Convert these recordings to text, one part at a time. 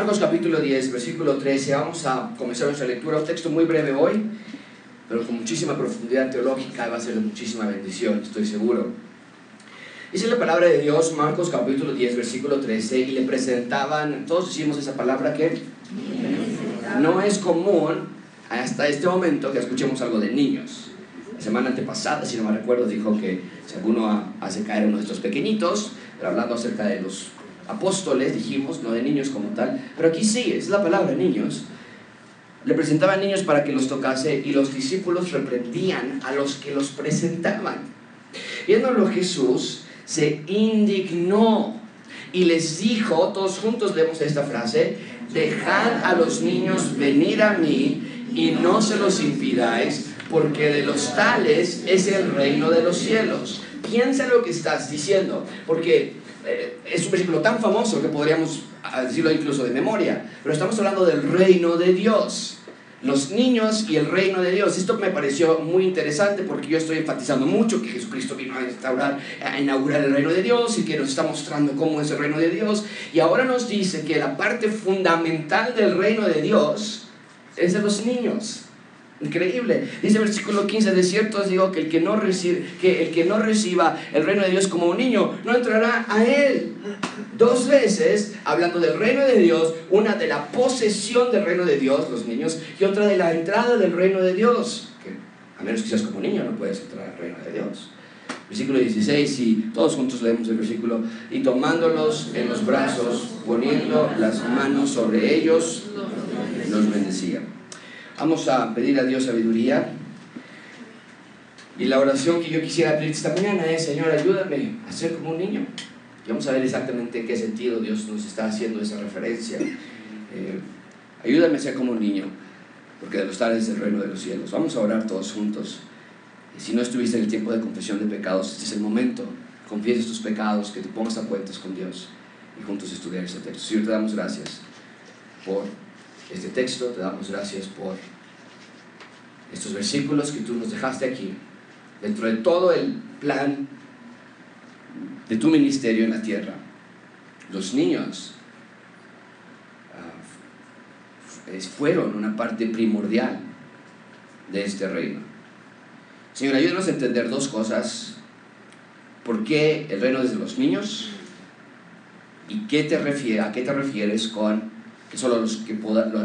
Marcos capítulo 10, versículo 13. Vamos a comenzar nuestra lectura. Un texto muy breve hoy, pero con muchísima profundidad teológica y va a ser de muchísima bendición, estoy seguro. Dice la palabra de Dios, Marcos capítulo 10, versículo 13, y le presentaban, todos decimos esa palabra que no es común hasta este momento que escuchemos algo de niños. La semana antepasada, si no me recuerdo, dijo que si alguno hace caer uno de estos pequeñitos, pero hablando acerca de los apóstoles, dijimos, no de niños como tal, pero aquí sí, es la palabra niños. Le presentaban niños para que los tocase y los discípulos reprendían a los que los presentaban. Viéndolo Jesús, se indignó y les dijo, todos juntos leemos esta frase, dejad a los niños venir a mí y no se los impidáis, porque de los tales es el reino de los cielos. Piensa lo que estás diciendo, porque es un versículo tan famoso que podríamos decirlo incluso de memoria, pero estamos hablando del reino de Dios los niños y el reino de Dios. Esto me pareció muy interesante porque yo estoy enfatizando mucho que Jesucristo vino a instaurar, a inaugurar el reino de Dios y que nos está mostrando cómo es el reino de Dios. Y ahora nos dice que la parte fundamental del reino de Dios es de los niños. Increíble. Dice el versículo 15, de cierto os digo que el que, no recibe, que el que no reciba el reino de Dios como un niño, no entrará a él. Dos veces, hablando del reino de Dios, una de la posesión del reino de Dios, los niños, y otra de la entrada del reino de Dios. Que a menos que seas como niño, no puedes entrar al reino de Dios. Versículo 16, y todos juntos leemos el versículo, y tomándolos en los brazos, poniendo las manos sobre ellos, los bendecía. Vamos a pedir a Dios sabiduría. Y la oración que yo quisiera pedir esta mañana es, Señor, ayúdame a ser como un niño. Y vamos a ver exactamente en qué sentido Dios nos está haciendo esa referencia. Eh, ayúdame a ser como un niño, porque de los tales es el reino de los cielos. Vamos a orar todos juntos. Si no estuviste en el tiempo de confesión de pecados, este es el momento. Confieses tus pecados, que te pongas a cuentas con Dios y juntos estudiar ese texto. Señor, te damos gracias por este texto, te damos gracias por estos versículos que tú nos dejaste aquí, dentro de todo el plan de tu ministerio en la tierra. Los niños uh, fueron una parte primordial de este reino. Señor, ayúdanos a entender dos cosas. ¿Por qué el reino es de los niños? ¿Y qué te refiere, a qué te refieres con que solo los que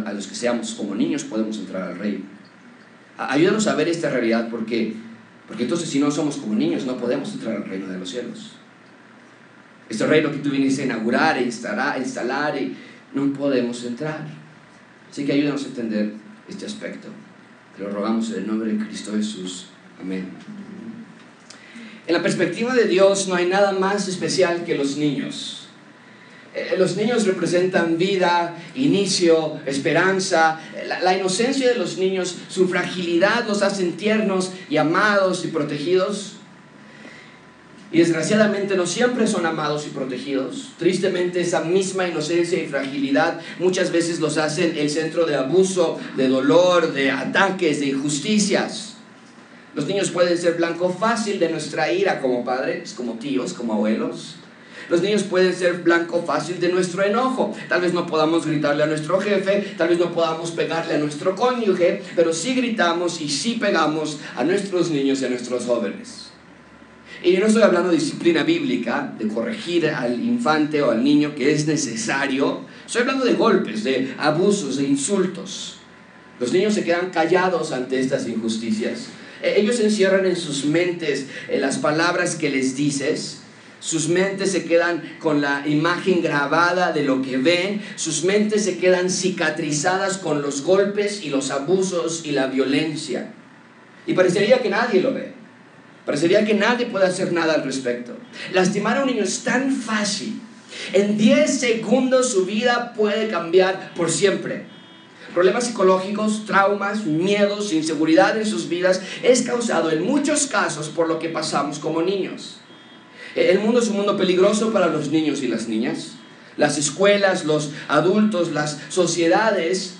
a los que seamos como niños podemos entrar al reino. Ayúdanos a ver esta realidad porque, porque entonces si no somos como niños no podemos entrar al reino de los cielos. Este reino que tú vienes a inaugurar e instalar, instalar y no podemos entrar. Así que ayúdanos a entender este aspecto. Te lo rogamos en el nombre de Cristo Jesús. Amén. En la perspectiva de Dios no hay nada más especial que los niños. Eh, los niños representan vida, inicio, esperanza. La, inocencia de los niños, su fragilidad los hacen tiernos y amados y protegidos. Y desgraciadamente no siempre son amados y protegidos. Tristemente esa misma inocencia y fragilidad muchas veces los hacen el centro de abuso, de dolor, de ataques, de injusticias. Los niños pueden ser blanco fácil de nuestra ira como padres, como tíos, como abuelos. Los niños pueden ser blanco fácil de nuestro enojo. Tal vez no podamos gritarle a nuestro jefe, tal vez no podamos pegarle a nuestro cónyuge, pero sí gritamos y sí pegamos a nuestros niños y a nuestros jóvenes. Y no estoy hablando de disciplina bíblica, de corregir al infante o al niño que es necesario. Estoy hablando de golpes, de abusos, de insultos. Los niños se quedan callados ante estas injusticias. E-, ellos encierran en sus mentes eh, las palabras que les dices sus mentes se quedan con la imagen grabada de lo que ven, sus mentes se quedan cicatrizadas con los golpes y los abusos y la violencia. Y parecería que nadie lo ve. Parecería que nadie puede hacer nada al respecto. Lastimar a un niño es tan fácil. En 10 segundos su vida puede cambiar por siempre. Problemas psicológicos, traumas, miedos, inseguridad en sus vidas es causado en muchos casos por lo que pasamos como niños. El mundo es un mundo peligroso para los niños y las niñas. Las escuelas, los adultos, las sociedades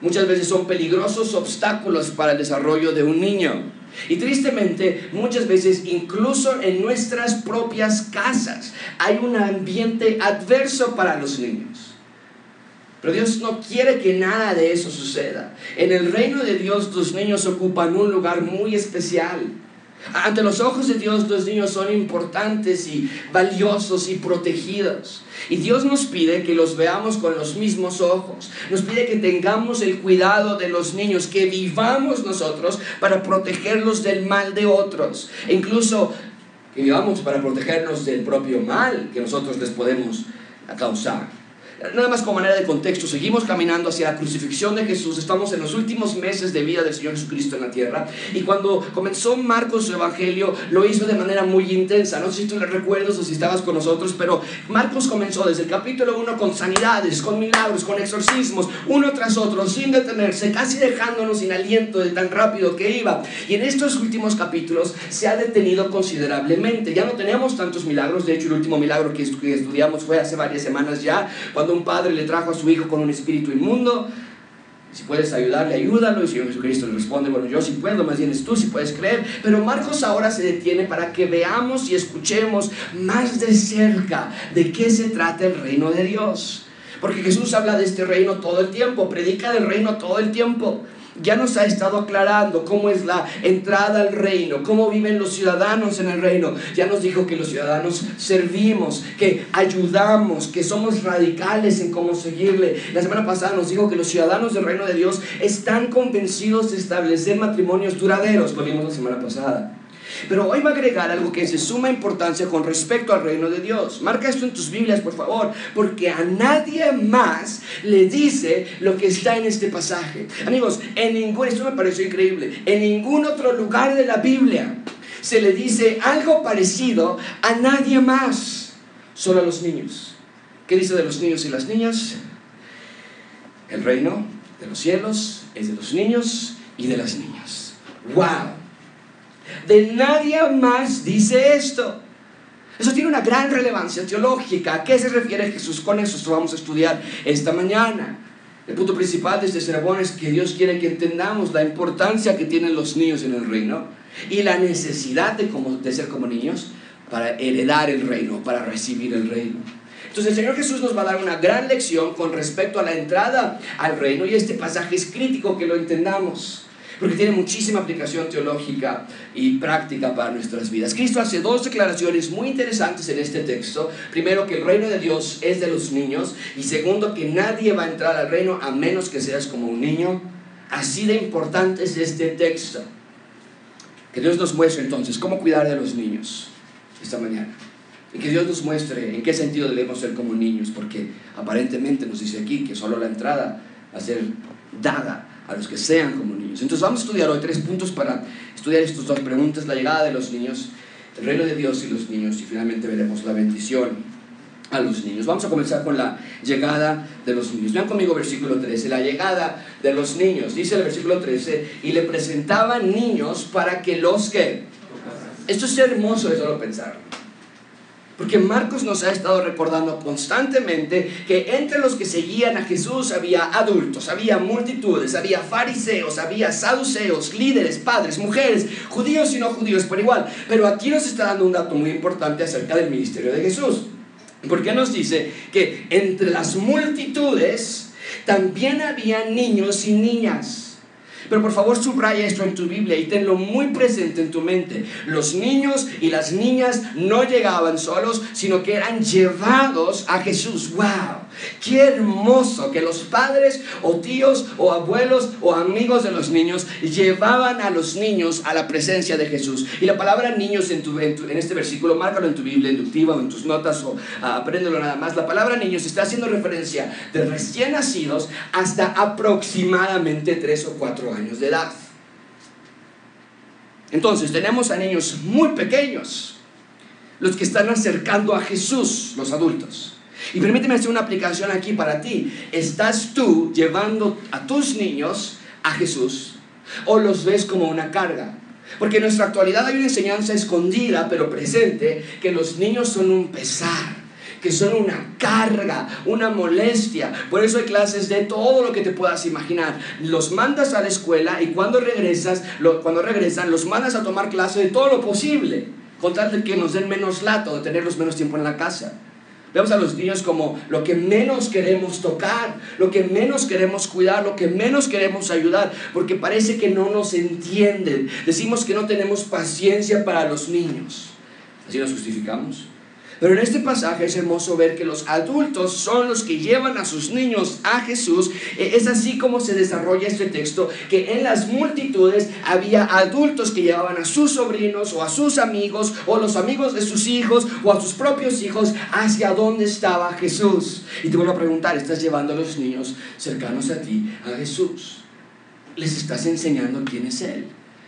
muchas veces son peligrosos obstáculos para el desarrollo de un niño. Y tristemente, muchas veces, incluso en nuestras propias casas, hay un ambiente adverso para los niños. Pero Dios no quiere que nada de eso suceda. En el reino de Dios tus niños ocupan un lugar muy especial. Ante los ojos de Dios los niños son importantes y valiosos y protegidos. Y Dios nos pide que los veamos con los mismos ojos. Nos pide que tengamos el cuidado de los niños, que vivamos nosotros para protegerlos del mal de otros. E incluso que vivamos para protegernos del propio mal que nosotros les podemos causar. Nada más como manera de contexto, seguimos caminando hacia la crucifixión de Jesús, estamos en los últimos meses de vida del Señor Jesucristo en la tierra. Y cuando comenzó Marcos su evangelio lo hizo de manera muy intensa, no sé si tú le recuerdas o si estabas con nosotros, pero Marcos comenzó desde el capítulo 1 con sanidades, con milagros, con exorcismos, uno tras otro, sin detenerse, casi dejándonos sin aliento de tan rápido que iba. Y en estos últimos capítulos se ha detenido considerablemente, ya no tenemos tantos milagros, de hecho el último milagro que estudiamos fue hace varias semanas ya, cuando un padre le trajo a su hijo con un espíritu inmundo. Si puedes ayudarle, ayúdalo. Y el Señor Jesucristo le responde, bueno, yo sí puedo, más bien es tú si puedes creer. Pero Marcos ahora se detiene para que veamos y escuchemos más de cerca de qué se trata el reino de Dios. Porque Jesús habla de este reino todo el tiempo, predica del reino todo el tiempo ya nos ha estado aclarando cómo es la entrada al reino, cómo viven los ciudadanos en el reino. Ya nos dijo que los ciudadanos servimos, que ayudamos, que somos radicales en cómo seguirle. La semana pasada nos dijo que los ciudadanos del reino de Dios están convencidos de establecer matrimonios duraderos. Lo vimos la semana pasada. Pero hoy va a agregar algo que es de suma importancia con respecto al reino de Dios. Marca esto en tus Biblias, por favor, porque a nadie más le dice lo que está en este pasaje. Amigos, en ningún, esto me pareció increíble, en ningún otro lugar de la Biblia se le dice algo parecido a nadie más, solo a los niños. ¿Qué dice de los niños y las niñas? El reino de los cielos es de los niños y de las niñas. ¡Wow! De nadie más dice esto. Eso tiene una gran relevancia teológica. ¿A qué se refiere Jesús con eso? Vamos a estudiar esta mañana. El punto principal de este sermón es que Dios quiere que entendamos la importancia que tienen los niños en el reino y la necesidad de, de ser como niños para heredar el reino, para recibir el reino. Entonces el Señor Jesús nos va a dar una gran lección con respecto a la entrada al reino y este pasaje es crítico que lo entendamos porque tiene muchísima aplicación teológica y práctica para nuestras vidas. Cristo hace dos declaraciones muy interesantes en este texto. Primero, que el reino de Dios es de los niños y segundo, que nadie va a entrar al reino a menos que seas como un niño. Así de importante es este texto. Que Dios nos muestre entonces cómo cuidar de los niños esta mañana. Y que Dios nos muestre en qué sentido debemos ser como niños, porque aparentemente nos dice aquí que solo la entrada va a ser dada a los que sean como niños. Entonces vamos a estudiar hoy tres puntos para estudiar estas dos preguntas, la llegada de los niños, el reino de Dios y los niños, y finalmente veremos la bendición a los niños. Vamos a comenzar con la llegada de los niños. Vean conmigo versículo 13, la llegada de los niños. Dice el versículo 13, y le presentaban niños para que los que... Esto es hermoso de solo pensar. Porque Marcos nos ha estado recordando constantemente que entre los que seguían a Jesús había adultos, había multitudes, había fariseos, había saduceos, líderes, padres, mujeres, judíos y no judíos por igual. Pero aquí nos está dando un dato muy importante acerca del ministerio de Jesús. Porque nos dice que entre las multitudes también había niños y niñas. Pero por favor subraya esto en tu Biblia y tenlo muy presente en tu mente. Los niños y las niñas no llegaban solos, sino que eran llevados a Jesús. ¡Wow! Qué hermoso que los padres o tíos o abuelos o amigos de los niños llevaban a los niños a la presencia de Jesús. Y la palabra niños en, este versículo, márcalo en tu Biblia inductiva o en tus notas o apréndelo nada más. La palabra niños está haciendo referencia de recién nacidos hasta aproximadamente 3 o 4 años de edad. Entonces tenemos a niños muy pequeños, los que están acercando a Jesús, los adultos. Y permíteme hacer una aplicación aquí para ti. ¿Estás tú llevando a tus niños a Jesús o los ves como una carga? Porque en nuestra actualidad hay una enseñanza escondida pero presente que los niños son un pesar que son una carga, una molestia. Por eso hay clases de todo lo que te puedas imaginar. Los mandas a la escuela y cuando regresas, cuando regresan, los mandas a tomar clase de todo lo posible, con tal de que nos den menos lato, de tenerlos menos tiempo en la casa. Vemos a los niños como lo que menos queremos tocar, lo que menos queremos cuidar, lo que menos queremos ayudar, porque parece que no nos entienden. Decimos que no tenemos paciencia para los niños. Así nos justificamos. Pero en este pasaje es hermoso ver que los adultos son los que llevan a sus niños a Jesús. E, es así como se desarrolla este texto, que en las multitudes había adultos que llevaban a sus sobrinos o a sus amigos o los amigos de sus hijos o a sus propios hijos hacia dónde estaba Jesús. Y te vuelvo a preguntar, ¿estás llevando a los niños cercanos a ti a Jesús? ¿Les estás enseñando quién es Él?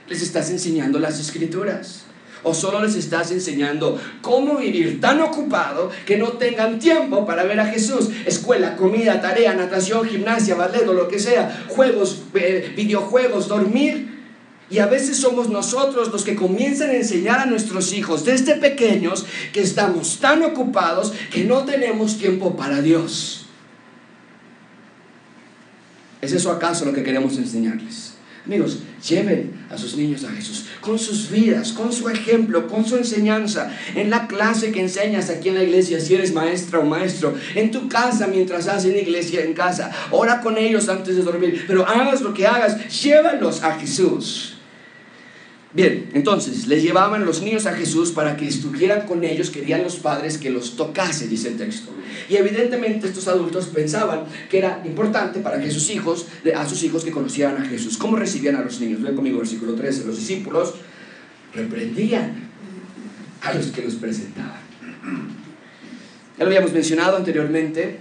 ¿Les estás enseñando las escrituras? O solo les estás enseñando cómo vivir tan ocupado que no tengan tiempo para ver a Jesús. Escuela, comida, tarea, natación, gimnasia, ballet o lo que sea, juegos, eh, videojuegos, dormir. Y a veces somos nosotros los que comienzan a enseñar a nuestros hijos desde pequeños que estamos tan ocupados que no tenemos tiempo para Dios. ¿Es eso acaso lo que queremos enseñarles? Amigos, lleven a sus niños a Jesús con sus vidas, con su ejemplo, con su enseñanza, en la clase que enseñas aquí en la iglesia, si eres maestra o maestro, en tu casa mientras hacen iglesia en casa, ora con ellos antes de dormir, pero hagas lo que hagas, llévalos a Jesús. Bien, entonces les llevaban los niños a Jesús para que estuvieran con ellos, querían los padres que los tocase, dice el texto. Y evidentemente estos adultos pensaban que era importante para que sus hijos, a sus hijos que conocieran a Jesús. ¿Cómo recibían a los niños? Ven conmigo versículo 13. Los discípulos reprendían a los que los presentaban. Ya lo habíamos mencionado anteriormente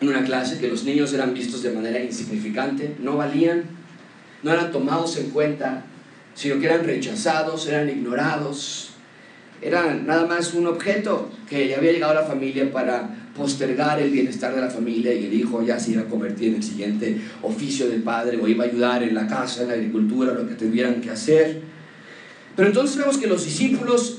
en una clase que los niños eran vistos de manera insignificante, no valían, no eran tomados en cuenta sino que eran rechazados, eran ignorados, eran nada más un objeto que ya había llegado a la familia para postergar el bienestar de la familia y el hijo ya se iba a convertir en el siguiente oficio del padre o iba a ayudar en la casa, en la agricultura, lo que tuvieran que hacer. Pero entonces vemos que los discípulos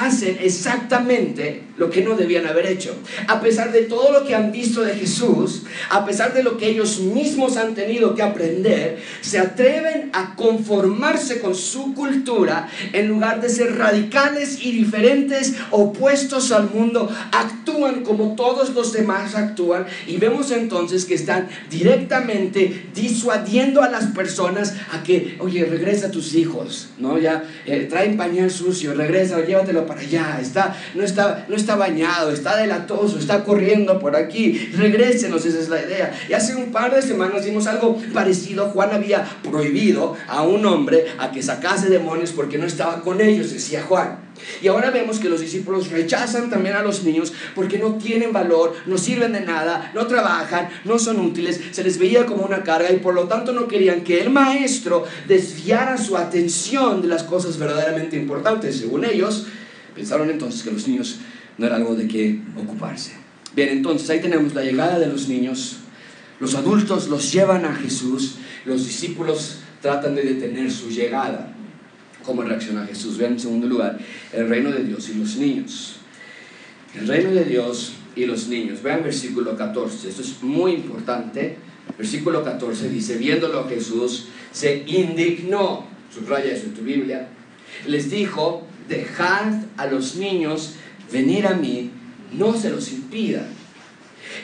hacen exactamente lo que no debían haber hecho. A pesar de todo lo que han visto de Jesús, a pesar de lo que ellos mismos han tenido que aprender, se atreven a conformarse con su cultura en lugar de ser radicales y diferentes, opuestos al mundo, actúan como todos los demás actúan y vemos entonces que están directamente disuadiendo a las personas a que, oye, regresa a tus hijos, ¿no? Ya eh, traen pañal sucio, regresa, llévatelo para allá, está, no, está, no está bañado, está delatoso, está corriendo por aquí, regrésenos, esa es la idea. Y hace un par de semanas vimos algo parecido, Juan había prohibido a un hombre a que sacase demonios porque no estaba con ellos, decía Juan. Y ahora vemos que los discípulos rechazan también a los niños porque no tienen valor, no sirven de nada, no trabajan, no son útiles, se les veía como una carga y por lo tanto no querían que el maestro desviara su atención de las cosas verdaderamente importantes, según ellos, Pensaron entonces que los niños no era algo de qué ocuparse. Bien, entonces ahí tenemos la llegada de los niños. Los adultos los llevan a Jesús. Los discípulos tratan de detener su llegada. ¿Cómo reacciona Jesús? Vean en segundo lugar el reino de Dios y los niños. El reino de Dios y los niños. Vean versículo 14. Esto es muy importante. Versículo 14 dice, viéndolo Jesús, se indignó. Subraya eso en tu Biblia. Les dijo, dejad a los niños venir a mí, no se los impidan.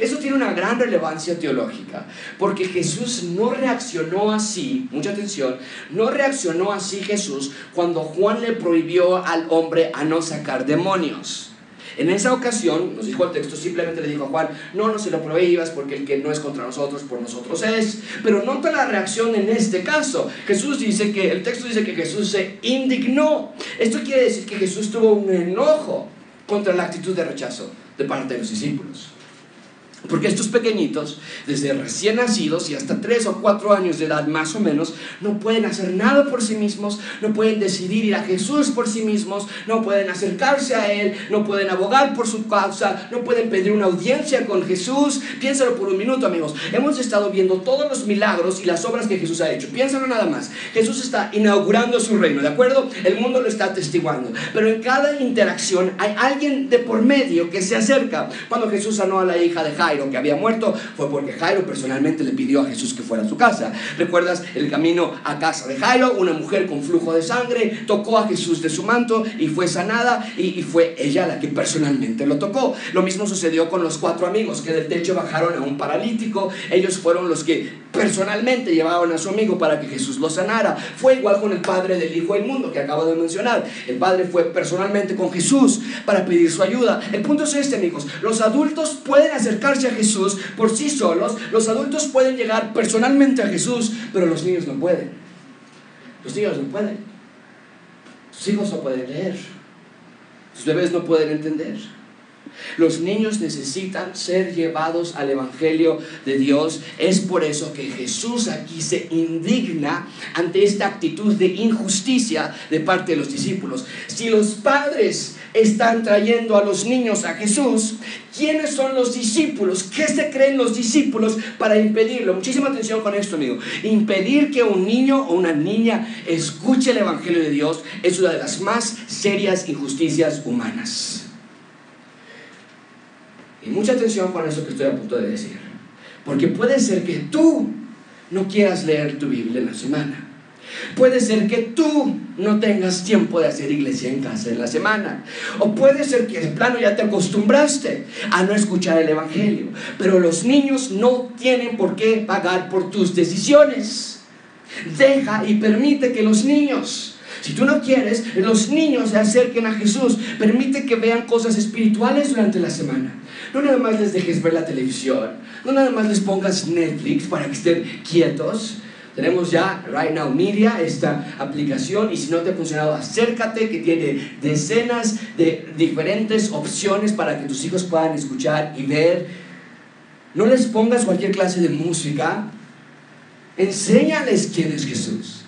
Eso tiene una gran relevancia teológica, porque Jesús no reaccionó así, mucha atención, no reaccionó así Jesús cuando Juan le prohibió al hombre a no sacar demonios. En esa ocasión, nos dijo el texto, simplemente le dijo a Juan, no, no se lo prohíbas porque el que no es contra nosotros, por nosotros es. Pero nota la reacción en este caso. Jesús dice que, el texto dice que Jesús se indignó. Esto quiere decir que Jesús tuvo un enojo contra la actitud de rechazo de parte de los discípulos. Porque estos pequeñitos, desde recién nacidos y hasta tres o cuatro años de edad más o menos, no pueden hacer nada por sí mismos, no pueden decidir ir a Jesús por sí mismos, no pueden acercarse a Él, no pueden abogar por su causa, no pueden pedir una audiencia con Jesús. Piénsalo por un minuto, amigos. Hemos estado viendo todos los milagros y las obras que Jesús ha hecho. Piénsalo nada más. Jesús está inaugurando su reino, ¿de acuerdo? El mundo lo está atestiguando. Pero en cada interacción hay alguien de por medio que se acerca. Cuando Jesús sanó a la hija de Jairo, Que había muerto fue porque Jairo personalmente le pidió a Jesús que fuera a su casa. ¿Recuerdas el camino a casa de Jairo? Una mujer con flujo de sangre tocó a Jesús de su manto y fue sanada y, y fue ella la que personalmente lo tocó. Lo mismo sucedió con los cuatro amigos que del techo bajaron a un paralítico. Ellos fueron los que personalmente llevaban a su amigo para que Jesús lo sanara. Fue igual con el padre del Hijo del Mundo que acabo de mencionar. El padre fue personalmente con Jesús para pedir su ayuda. El punto es este, amigos. Los adultos pueden acercarse a Jesús por sí solos. Los adultos pueden llegar personalmente a Jesús, pero los niños no pueden. Los niños no pueden. Sus hijos no pueden leer. Sus bebés no pueden entender. Los niños necesitan ser llevados al Evangelio de Dios. Es por eso que Jesús aquí se indigna ante esta actitud de injusticia de parte de los discípulos. Si los padres están trayendo a los niños a Jesús, ¿quiénes son los discípulos? ¿Qué se creen los discípulos para impedirlo? Muchísima atención con esto, amigo. Impedir que un niño o una niña escuche el Evangelio de Dios es una de las más serias injusticias humanas. Y mucha atención con eso que estoy a punto de decir. Porque puede ser que tú no quieras leer tu Biblia en la semana. Puede ser que tú no tengas tiempo de hacer iglesia en casa en la semana. O puede ser que de plano ya te acostumbraste a no escuchar el Evangelio. Pero los niños no tienen por qué pagar por tus decisiones. Deja y permite que los niños, si tú no quieres, los niños se acerquen a Jesús. Permite que vean cosas espirituales durante la semana. No nada más les dejes ver la televisión. No nada más les pongas Netflix para que estén quietos. Tenemos ya Right Now Media, esta aplicación, y si no te ha funcionado, acércate, que tiene decenas de diferentes opciones para que tus hijos puedan escuchar y ver. No les pongas cualquier clase de música, enséñales quién es Jesús.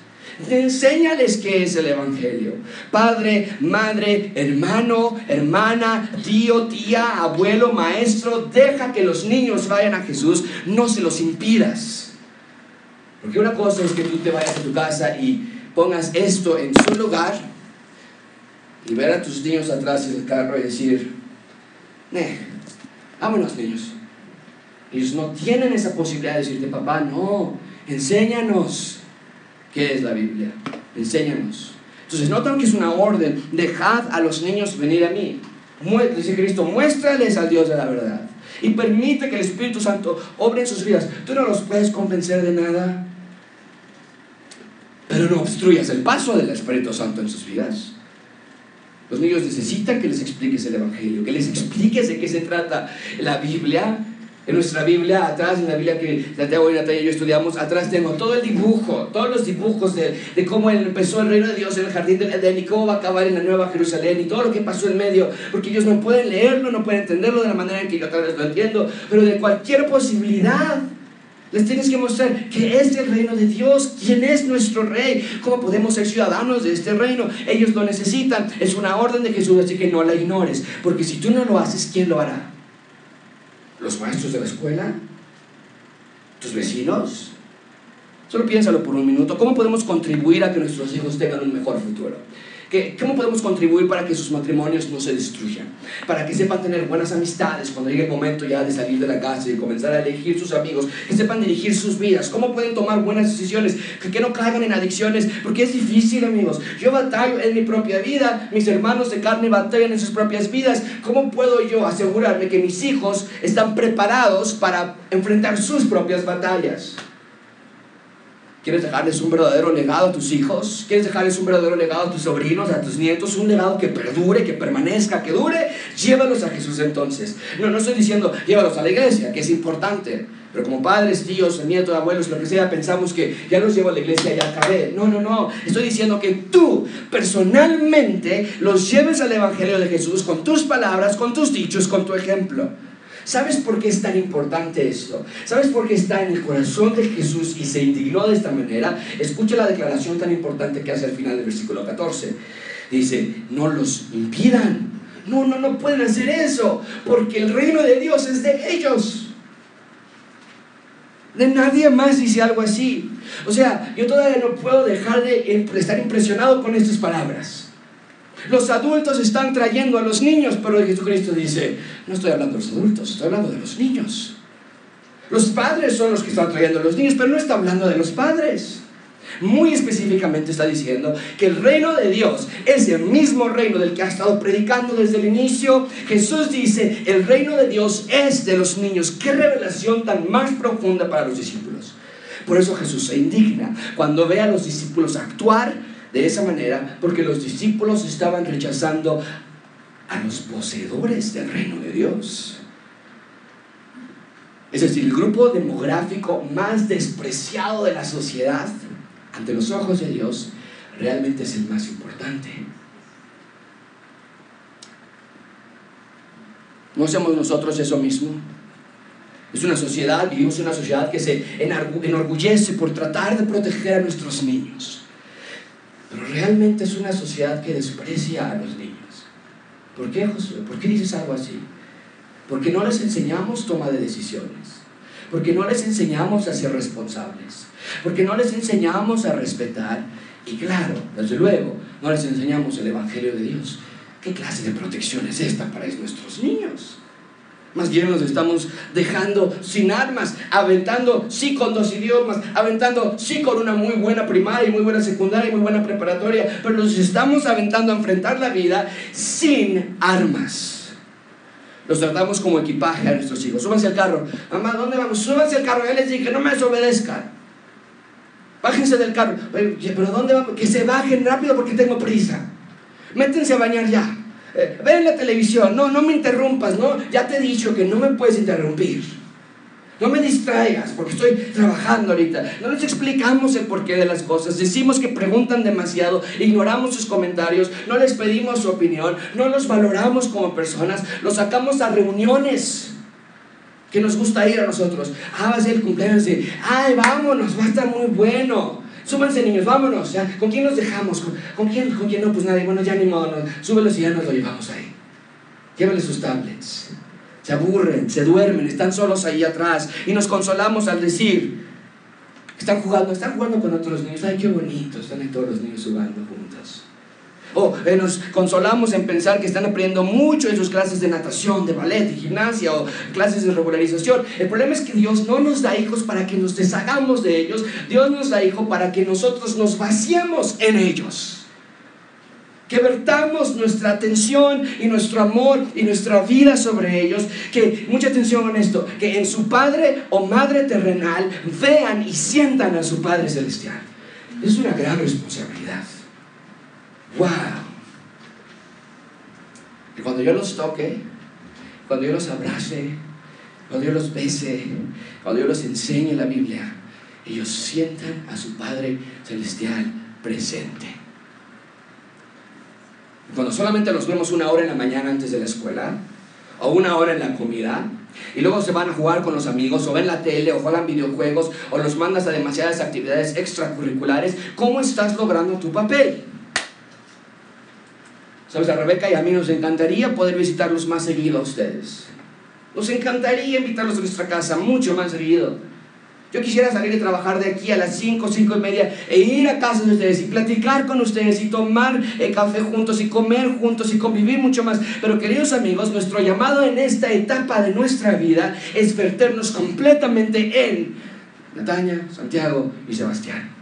Enséñales qué es el Evangelio. Padre, madre, hermano, hermana, tío, tía, abuelo, maestro, deja que los niños vayan a Jesús, no se los impidas. Porque una cosa es que tú te vayas a tu casa y pongas esto en su lugar y ver a tus niños atrás en el carro y decir, ne, vámonos niños. Ellos no tienen esa posibilidad de decirte, papá, no, enséñanos qué es la Biblia, enséñanos. Entonces notan que es una orden, dejad a los niños venir a mí. Dice Cristo, muéstrales al Dios de la verdad. Y permite que el Espíritu Santo obre en sus vidas. Tú no los puedes convencer de nada. Pero no obstruyas el paso del Espíritu Santo en sus vidas. Los niños necesitan que les expliques el Evangelio, que les expliques de qué se trata la Biblia. En nuestra Biblia, atrás, en la Biblia que Santiago y Natalia y yo estudiamos, atrás tengo todo el dibujo, todos los dibujos de, de, cómo empezó el reino de Dios en el jardín del Edén y cómo va a acabar en la Nueva Jerusalén y todo lo que pasó en medio, porque ellos no pueden leerlo, no pueden entenderlo de la manera en que yo tal vez lo entiendo, pero de cualquier posibilidad les tienes que mostrar que es el reino de Dios, quién es nuestro rey, cómo podemos ser ciudadanos de este reino. Ellos lo necesitan, es una orden de Jesús, así que no la ignores, porque si tú no lo haces, ¿quién lo hará? ¿Los maestros de la escuela? ¿Tus vecinos? Solo piénsalo por un minuto. ¿Cómo podemos contribuir a que nuestros hijos tengan un mejor futuro? ¿Cómo podemos contribuir para que sus matrimonios no se destruyan? Para que sepan tener buenas amistades cuando llegue el momento ya de salir de la casa y comenzar a elegir sus amigos, que sepan dirigir sus vidas, cómo pueden tomar buenas decisiones, que, que no caigan en adicciones, porque es difícil, amigos. Yo batallo en mi propia vida, mis hermanos de carne batallan en sus propias vidas. ¿Cómo puedo yo asegurarme que mis hijos están preparados para enfrentar sus propias batallas? ¿Quieres dejarles un verdadero legado a tus hijos? ¿Quieres dejarles un verdadero legado a tus sobrinos, a tus nietos? Un legado que perdure, que permanezca, que dure. Llévalos a Jesús entonces. No, no estoy diciendo llévalos a la iglesia, que es importante. Pero como padres, tíos, nietos, abuelos, lo que sea, pensamos que ya los llevo a la iglesia y ya acabé. No, no, no. Estoy diciendo que tú personalmente los lleves al Evangelio de Jesús con tus palabras, con tus dichos, con tu ejemplo. ¿Sabes por qué es tan importante esto? ¿Sabes por qué está en el corazón de Jesús y se indignó de esta manera? Escucha la declaración tan importante que hace al final del versículo 14. Dice, no los impidan. No, no, no pueden hacer eso, porque el reino de Dios es de ellos. De nadie más dice algo así. O sea, yo todavía no puedo dejar de estar impresionado con estas palabras. Los adultos están trayendo a los niños, pero Jesucristo dice, no estoy hablando de los adultos, estoy hablando de los niños. Los padres son los que están trayendo a los niños, pero no está hablando de los padres. Muy específicamente está diciendo que el reino de Dios es el mismo reino del que ha estado predicando desde el inicio. Jesús dice, el reino de Dios es de los niños. Qué revelación tan más profunda para los discípulos. Por eso Jesús se indigna cuando ve a los discípulos actuar de esa manera, porque los discípulos estaban rechazando a los poseedores del reino de Dios. Es decir, el grupo demográfico más despreciado de la sociedad ante los ojos de Dios realmente es el más importante. ¿No somos nosotros eso mismo? Es una sociedad, vivimos en una sociedad que se enorgullece por tratar de proteger a nuestros niños. Pero realmente es una sociedad que desprecia a los niños. ¿Por qué, Josué? ¿Por qué dices algo así? Porque no les enseñamos toma de decisiones. Porque no les enseñamos a ser responsables. Porque no les enseñamos a respetar. Y claro, desde luego, no les enseñamos el Evangelio de Dios. ¿Qué clase de protección es esta para nuestros niños? Más bien nos estamos dejando sin armas, aventando sí con dos idiomas, aventando sí con una muy buena primaria y muy buena secundaria y muy buena preparatoria, pero nos estamos aventando a enfrentar la vida sin armas. Los tratamos como equipaje a nuestros hijos. Súbanse al carro. Mamá, ¿dónde vamos? Súbanse al carro. Ya les dije, no me desobedezcan. Bájense del carro. Pero ¿dónde vamos? Que se bajen rápido porque tengo prisa. Métense a bañar ya. Eh, ven la televisión, no, no me interrumpas, no, ya te he dicho que no me puedes interrumpir. No me distraigas porque estoy trabajando ahorita. No les explicamos el porqué de las cosas. Decimos que preguntan demasiado, ignoramos sus comentarios, no les pedimos su opinión, no los valoramos como personas, los sacamos a reuniones que nos gusta ir a nosotros. Ah, va a ser el cumpleaños de, ay, vámonos, va a estar muy bueno. Súbanse niños, vámonos. ¿Con quién nos dejamos? ¿Con, quién? ¿Con quién no? Pues nadie. Bueno, ya ni modo. No. Súbelos y ya nos lo llevamos ahí. Llévenle sus tablets. Se aburren, se duermen, están solos ahí atrás. Y nos consolamos al decir, están jugando, están jugando con otros niños. Ay, qué bonito, están ahí todos los niños jugando juntos. O eh, nos consolamos en pensar que están aprendiendo mucho en sus clases de natación, de ballet, de gimnasia o clases de regularización. El problema es que Dios no nos da hijos para que nos deshagamos de ellos. Dios nos da hijos para que nosotros nos vaciemos en ellos. Que vertamos nuestra atención y nuestro amor y nuestra vida sobre ellos. Que, mucha atención con esto, que en su Padre o Madre terrenal vean y sientan a su Padre celestial. Es una gran responsabilidad. ¡Wow! Y cuando yo los toque, cuando yo los abrace, cuando yo los bese, cuando yo los enseñe la Biblia, ellos sientan a su Padre Celestial presente. Cuando solamente los vemos una hora en la mañana antes de la escuela, o una hora en la comida, y luego se van a jugar con los amigos, o ven la tele, o juegan videojuegos, o los mandas a demasiadas actividades extracurriculares, ¿cómo estás logrando tu papel? Sabes, a Rebeca y a mí nos encantaría poder visitarlos más seguido a ustedes. Nos encantaría invitarlos a nuestra casa mucho más seguido. Yo quisiera salir y trabajar de aquí a las 5, 5 y media e ir a casa de ustedes y platicar con ustedes y tomar el café juntos y comer juntos y convivir mucho más. Pero queridos amigos, nuestro llamado en esta etapa de nuestra vida es verternos completamente en Nataña, Santiago y Sebastián.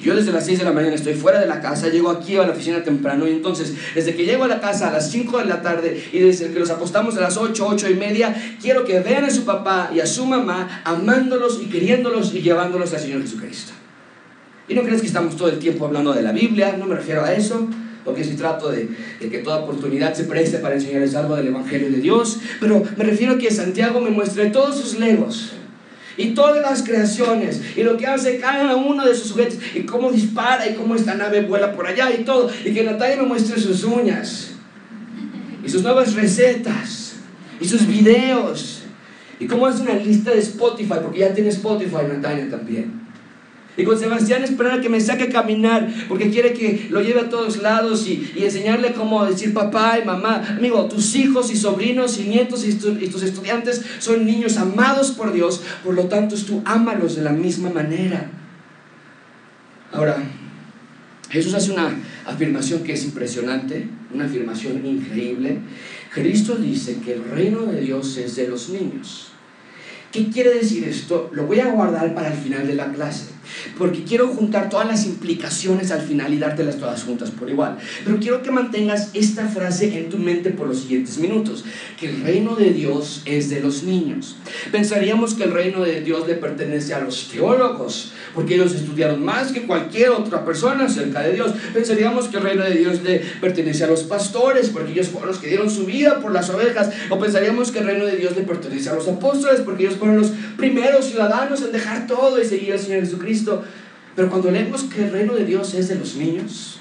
Yo desde las 6 de la mañana estoy fuera de la casa, llego aquí a la oficina temprano y entonces desde que llego a la casa a las 5 de la tarde y desde que los apostamos a las 8, 8 y media, quiero que vean a su papá y a su mamá amándolos y queriéndolos y llevándolos al Señor Jesucristo. Y no crees que estamos todo el tiempo hablando de la Biblia, no me refiero a eso, porque si trato de, de, que toda oportunidad se preste para enseñarles algo del Evangelio de Dios, pero me refiero a que Santiago me muestre todos sus legos y todas las creaciones y lo que hace cada uno de sus sujetos y cómo dispara y cómo esta nave vuela por allá y todo y que Natalia me muestre sus uñas y sus nuevas recetas y sus videos y cómo hace una lista de Spotify porque ya tiene Spotify Natalia también y con Sebastián esperar a que me saque a caminar porque quiere que lo lleve a todos lados y, enseñarle cómo decir papá y mamá. Amigo, tus hijos y sobrinos y nietos y, y, tus estudiantes son niños amados por Dios, por lo tanto tú ámalos de la misma manera. Ahora, Jesús hace una afirmación que es impresionante, una afirmación increíble. Cristo dice que el reino de Dios es de los niños. ¿Qué quiere decir esto? Lo voy a guardar para el final de la clase, porque quiero juntar todas las implicaciones al final y dártelas todas juntas por igual. Pero quiero que mantengas esta frase en tu mente por los siguientes minutos, que el reino de Dios es de los niños. Pensaríamos que el reino de Dios le pertenece a los teólogos, porque ellos estudiaron más que cualquier otra persona acerca de Dios. Pensaríamos que el reino de Dios le pertenece a los pastores, porque ellos fueron los que dieron su vida por las ovejas. O pensaríamos que el reino de Dios le pertenece a los apóstoles, porque ellos fueron los primeros ciudadanos en dejar todo y seguir al Señor Jesucristo. Pero cuando leemos que el reino de Dios es de los niños,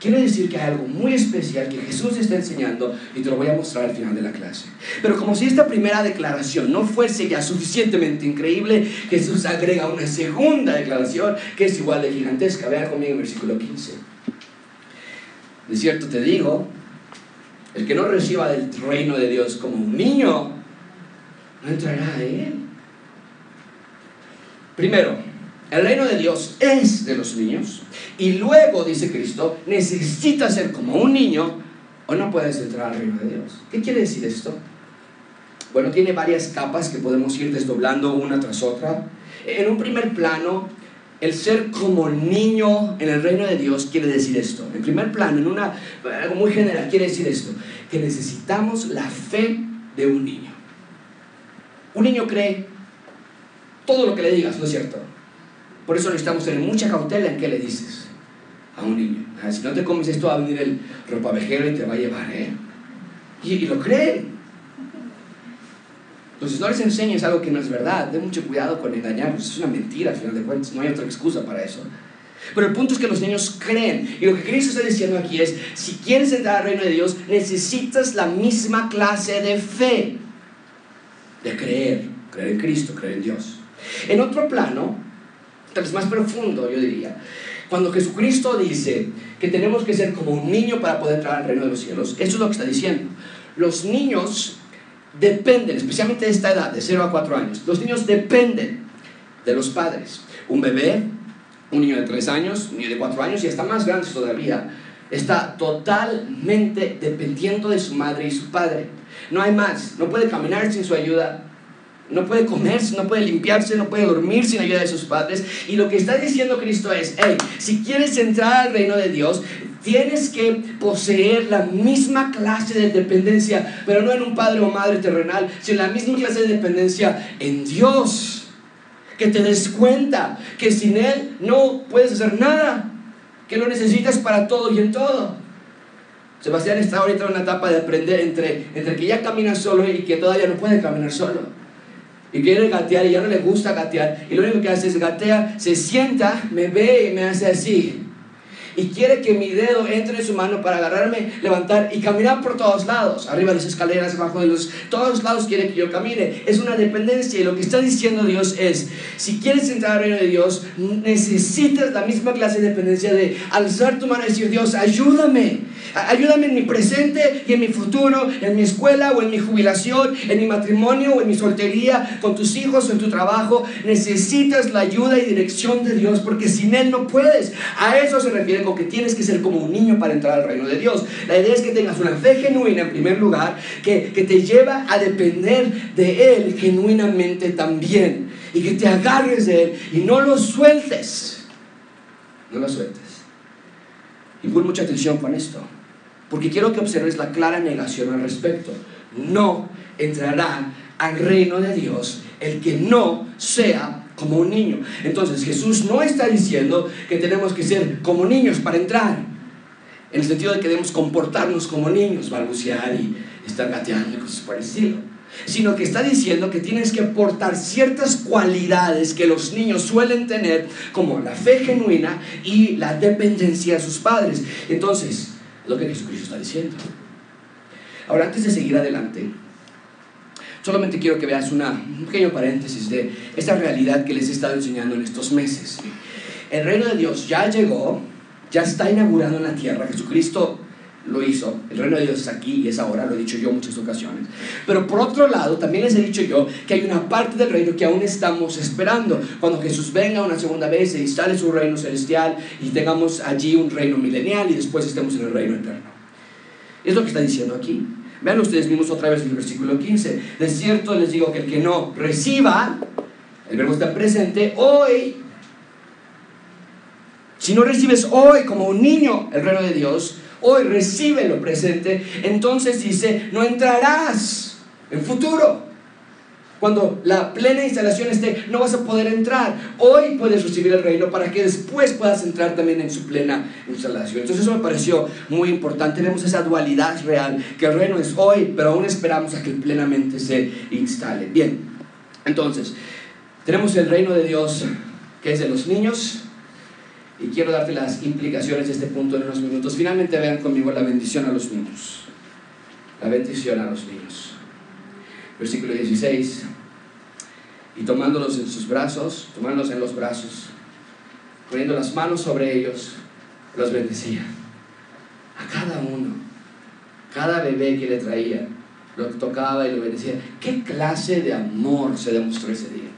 quiere decir que hay algo muy especial que Jesús está enseñando y te lo voy a mostrar al final de la clase. Pero como si esta primera declaración no fuese ya suficientemente increíble, Jesús agrega una segunda declaración que es igual de gigantesca. Vean conmigo en versículo 15. De cierto te digo, el que no reciba del reino de Dios como un niño, no entrará a él. Primero, el reino de Dios es de los niños y luego, dice Cristo, necesitas ser como un niño o no puedes entrar al reino de Dios. ¿Qué quiere decir esto? Bueno, tiene varias capas que podemos ir desdoblando una tras otra. En un primer plano, el ser como niño en el reino de Dios quiere decir esto. En primer plano, en una, algo muy general, quiere decir esto, que necesitamos la fe de un niño. Un niño cree todo lo que le digas, ¿no es cierto? Por eso necesitamos tener mucha cautela en qué le dices a un niño. Ah, si no te comes esto, va a venir el ropavejero y te va a llevar, ¿eh? Y, y lo creen. Entonces no les enseñes algo que no es verdad. Ten mucho cuidado con engañarlos. Es una mentira, al final de cuentas. No hay otra excusa para eso. Pero el punto es que los niños creen. Y lo que Cristo está diciendo aquí es, si quieres entrar al reino de Dios, necesitas la misma clase de fe. De creer. Creer en Cristo, creer en Dios. En otro plano, tal vez más profundo, yo diría, cuando Jesucristo dice que tenemos que ser como un niño para poder entrar al reino de los cielos, eso es lo que está diciendo. Los niños dependen, especialmente de esta edad, de 0 a 4 años, los niños dependen de los padres. Un bebé, un niño de 3 años, un niño de 4 años y hasta más grandes todavía, está totalmente dependiendo de su madre y su padre. No hay más, no puede caminar sin su ayuda, no puede comer, no puede limpiarse, no puede dormir sin ayuda de sus padres. Y lo que está diciendo Cristo es, hey, si quieres entrar al reino de Dios, tienes que poseer la misma clase de dependencia, pero no en un padre o madre terrenal, sino la misma clase de dependencia en Dios. Que te des cuenta que sin Él no puedes hacer nada, que lo necesitas para todo y en todo. Sebastián está ahorita en una etapa de aprender entre, entre que ya camina solo y que todavía no puede caminar solo y quiere gatear y ya no le gusta gatear. Y lo único que hace es gatea, se sienta, me ve y me hace así. Y quiere que mi dedo entre en su mano para agarrarme, levantar y caminar por todos lados, arriba de las escaleras, abajo de los, todos lados quiere que yo camine. Es una dependencia y lo que está diciendo Dios es, si quieres entrar al reino de Dios, necesitas la misma clase de dependencia de alzar tu mano y decir, Dios, ayúdame, ayúdame en mi presente y en mi futuro, en mi escuela o en mi jubilación, en mi matrimonio o en mi soltería, con tus hijos o en tu trabajo. Necesitas la ayuda y dirección de Dios porque sin Él no puedes. A eso se refiere que tienes que ser como un niño para entrar al reino de Dios. La idea es que tengas una fe genuina en primer lugar, que, que te lleva a depender de Él genuinamente también. Y que te agarres de Él y no lo sueltes. No lo sueltes. Y pon mucha atención con esto, porque quiero que observes la clara negación al respecto. No entrará al reino de Dios el que no sea como un niño. Entonces Jesús no está diciendo que tenemos que ser como niños para entrar, en el sentido de que debemos comportarnos como niños, balbucear y estar gateando y cosas por el estilo, sino que está diciendo que tienes que aportar ciertas cualidades que los niños suelen tener, como la fe genuina y la dependencia de sus padres. Entonces, lo que Jesucristo está diciendo. Ahora, antes de seguir adelante, Solamente quiero que veas una, un pequeño paréntesis de esta realidad que les he estado enseñando en estos meses. El reino de Dios ya llegó, ya está inaugurado en la tierra. Jesucristo lo hizo. El reino de Dios es aquí y es ahora, lo he dicho yo muchas ocasiones. Pero por otro lado, también les he dicho yo que hay una parte del reino que aún estamos esperando. Cuando Jesús venga una segunda vez, se instale su reino celestial y tengamos allí un reino milenial y después estemos en el reino eterno. Es lo que está diciendo aquí. Vean ustedes mismos otra vez el versículo 15. De cierto les digo que el que no reciba, el verbo está presente, hoy, si no recibes hoy como un niño el reino de Dios, hoy recibe lo presente, entonces dice, no entrarás en futuro. Cuando la plena instalación esté, no vas a poder entrar. Hoy puedes recibir el reino para que después puedas entrar también en su plena instalación. Entonces eso me pareció muy importante. Vemos esa dualidad real, que el reino es hoy, pero aún esperamos a que plenamente se instale. Bien, entonces, tenemos el reino de Dios que es de los niños. Y quiero darte las implicaciones de este punto en unos minutos. Finalmente vean conmigo la bendición a los niños. La bendición a los niños versículo 16, y tomándolos en sus brazos, tomándolos en los brazos, poniendo las manos sobre ellos, los bendecía. A cada uno, cada bebé que le traía, lo tocaba y lo bendecía. ¿Qué clase de amor se demostró ese día?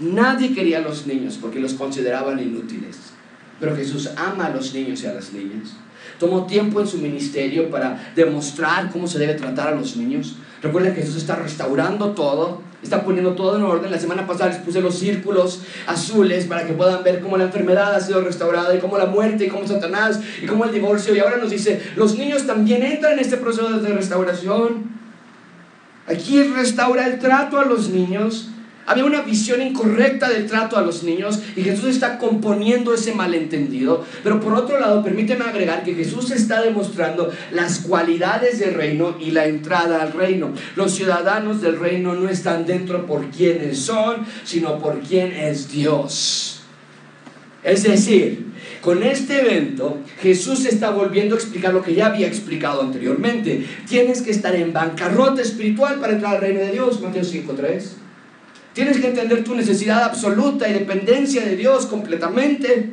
Nadie quería a los niños porque los consideraban inútiles, pero Jesús ama a los niños y a las niñas. Tomó tiempo en su ministerio para demostrar cómo se debe tratar a los niños. Recuerden que Jesús está restaurando todo, está poniendo todo en orden. La semana pasada les puse los círculos azules para que puedan ver cómo la enfermedad ha sido restaurada y cómo la muerte y cómo Satanás y cómo el divorcio. Y ahora nos dice, los niños también entran en este proceso de restauración. Aquí restaura el trato a los niños había una visión incorrecta del trato a los niños y Jesús está componiendo ese malentendido. Pero por otro lado, permíteme agregar que Jesús está demostrando las cualidades del reino y la entrada al reino. Los ciudadanos del reino no están dentro por quienes son, sino por quién es Dios. Es decir, con este evento, Jesús está volviendo a explicar lo que ya había explicado anteriormente. Tienes que estar en bancarrota espiritual para entrar al reino de Dios, Mateo 5.3. Tienes que entender tu necesidad absoluta y dependencia de Dios completamente.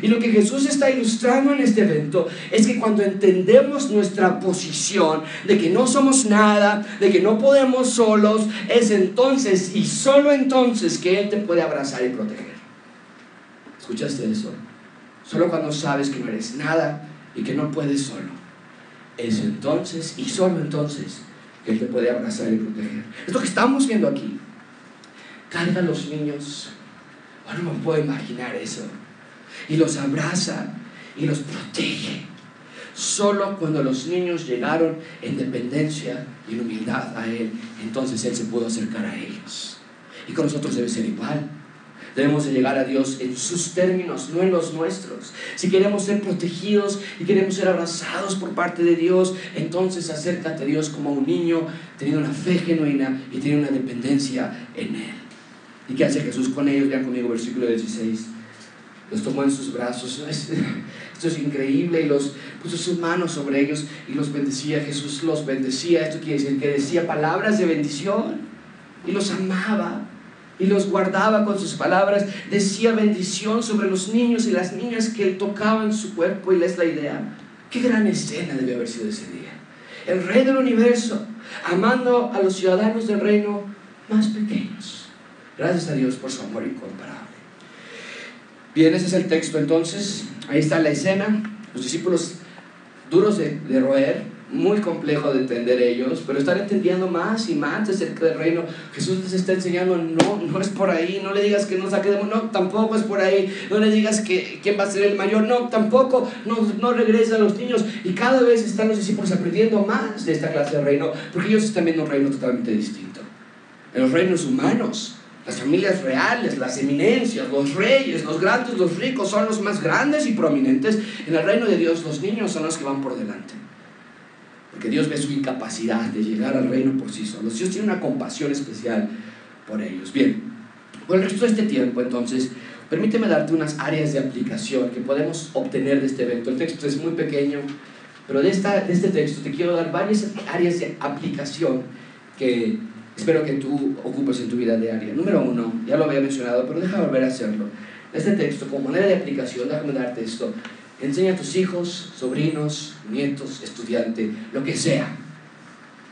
Y lo que Jesús está ilustrando en este evento es que cuando entendemos nuestra posición de que no somos nada, de que no podemos solos, es entonces y solo entonces que Él te puede abrazar y proteger. ¿Escuchaste eso? Solo cuando sabes que no eres nada y que no puedes solo. Es entonces y solo entonces que Él te puede abrazar y proteger. Es lo que estamos viendo aquí carga a los niños. No me puedo imaginar eso. Y los abraza y los protege. Solo cuando los niños llegaron en dependencia y en humildad a Él, entonces Él se pudo acercar a ellos. Y con nosotros debe ser igual. Debemos de llegar a Dios en sus términos, no en los nuestros. Si queremos ser protegidos y queremos ser abrazados por parte de Dios, entonces acércate a Dios como un niño, teniendo una fe genuina y teniendo una dependencia en Él. ¿Y qué hace Jesús con ellos? Vean conmigo versículo 16. Los tomó en sus brazos. Esto es increíble. Y los puso sus manos sobre ellos y los bendecía. Jesús los bendecía. Esto quiere decir que decía palabras de bendición. Y los amaba. Y los guardaba con sus palabras. Decía bendición sobre los niños y las niñas que él tocaba en su cuerpo. Y les la idea. Qué gran escena debe haber sido ese día. El rey del universo, amando a los ciudadanos del reino más pequeños Gracias a Dios por su amor incomparable. Bien, ese es el texto entonces. Ahí está la escena. Los discípulos duros de, roer, muy complejo de entender ellos, pero están entendiendo más y más acerca del reino. Jesús les está enseñando, no, no es por ahí, no le digas que no saque de no, tampoco es por ahí, no le digas que quién va a ser el mayor, no, tampoco, no, no regresa a los niños. Y cada vez están los discípulos aprendiendo más de esta clase de reino, porque ellos están viendo un reino totalmente distinto. En los reinos humanos, las familias reales, las eminencias, los reyes, los grandes, los ricos son los más grandes y prominentes. En el reino de Dios los niños son los que van por delante. Porque Dios ve su incapacidad de llegar al reino por sí solos. Dios tiene una compasión especial por ellos. Bien, por el resto de este tiempo entonces, permíteme darte unas áreas de aplicación que podemos obtener de este evento. El texto es muy pequeño, pero de, esta, de este texto te quiero dar varias áreas de aplicación que espero que tú ocupes en tu vida diaria. Número uno, ya lo había mencionado, pero déjame volver a hacerlo. Este texto, como manera de aplicación, déjame darte esto. Enseña a tus hijos, sobrinos, nietos, estudiante, lo que sea.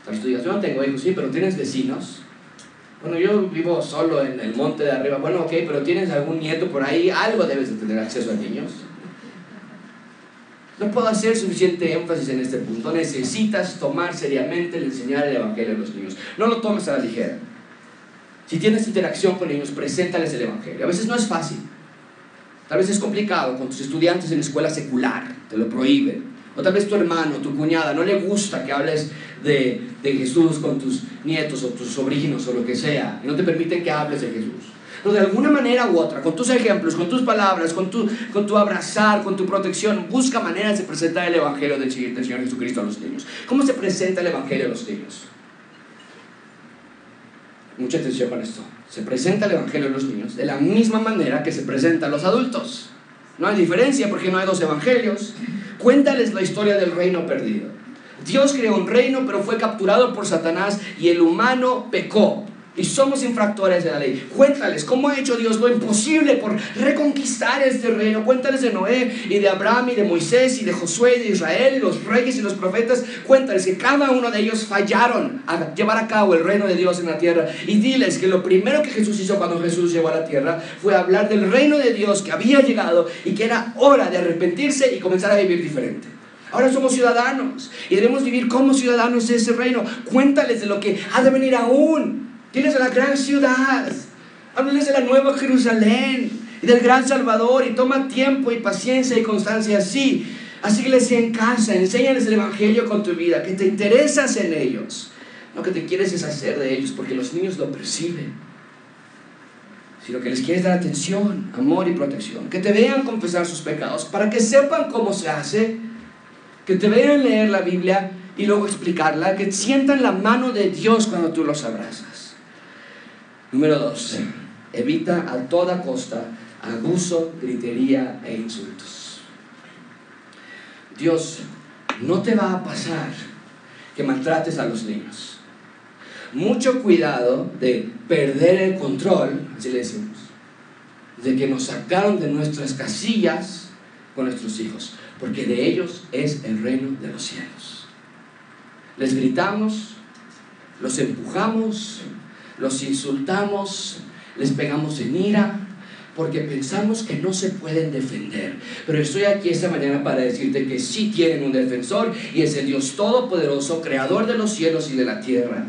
Tal vez tú digas, yo no tengo hijos, sí, pero tienes vecinos. Bueno, yo vivo solo en el monte de arriba. Bueno, ok, pero tienes algún nieto por ahí, algo debes de tener acceso a niños. No puedo hacer suficiente énfasis en este punto. Necesitas tomar seriamente el enseñar el Evangelio a los niños. No lo tomes a la ligera. Si tienes interacción con niños, preséntales el Evangelio. A veces no es fácil. Tal vez es complicado con tus estudiantes en la escuela secular, te lo prohíben. O tal vez tu hermano, tu cuñada, no le gusta que hables de, de Jesús con tus nietos o tus sobrinos o lo que sea. Y no te permiten que hables de Jesús. Pero de alguna manera u otra, con tus ejemplos, con tus palabras, con tu, con tu abrazar, con tu protección, busca maneras de presentar el Evangelio del Señor Jesucristo a los niños. ¿Cómo se presenta el Evangelio a los niños? Mucha atención con esto. Se presenta el Evangelio a los niños de la misma manera que se presenta a los adultos. No hay diferencia porque no hay dos evangelios. Cuéntales la historia del reino perdido. Dios creó un reino, pero fue capturado por Satanás y el humano pecó. Y somos infractores de la ley. Cuéntales cómo ha hecho Dios lo imposible por reconquistar este reino. Cuéntales de Noé y de Abraham y de Moisés y de Josué y de Israel y los reyes y los profetas. Cuéntales que cada uno de ellos fallaron a llevar a cabo el reino de Dios en la tierra. Y diles que lo primero que Jesús hizo cuando Jesús llegó a la tierra fue hablar del reino de Dios que había llegado y que era hora de arrepentirse y comenzar a vivir diferente. Ahora somos ciudadanos y debemos vivir como ciudadanos de ese reino. Cuéntales de lo que ha de venir aún Tienes a la gran ciudad. Háblales de la nueva Jerusalén y del gran Salvador y toma tiempo y paciencia y constancia así. Así que les en casa, enséñales el Evangelio con tu vida, que te interesas en ellos. No que te quieres deshacer de ellos porque los niños lo perciben. Sino que les quieres dar atención, amor y protección. Que te vean confesar sus pecados para que sepan cómo se hace. Que te vean leer la Biblia y luego explicarla. Que sientan la mano de Dios cuando tú los abrazas. Número dos, evita a toda costa abuso, gritería e insultos. Dios no te va a pasar que maltrates a los niños. Mucho cuidado de perder el control, así le decimos, de que nos sacaron de nuestras casillas con nuestros hijos, porque de ellos es el reino de los cielos. Les gritamos, los empujamos, los insultamos, les pegamos en ira, porque pensamos que no se pueden defender. Pero estoy aquí esta mañana para decirte que sí tienen un defensor y es el Dios Todopoderoso, creador de los cielos y de la tierra.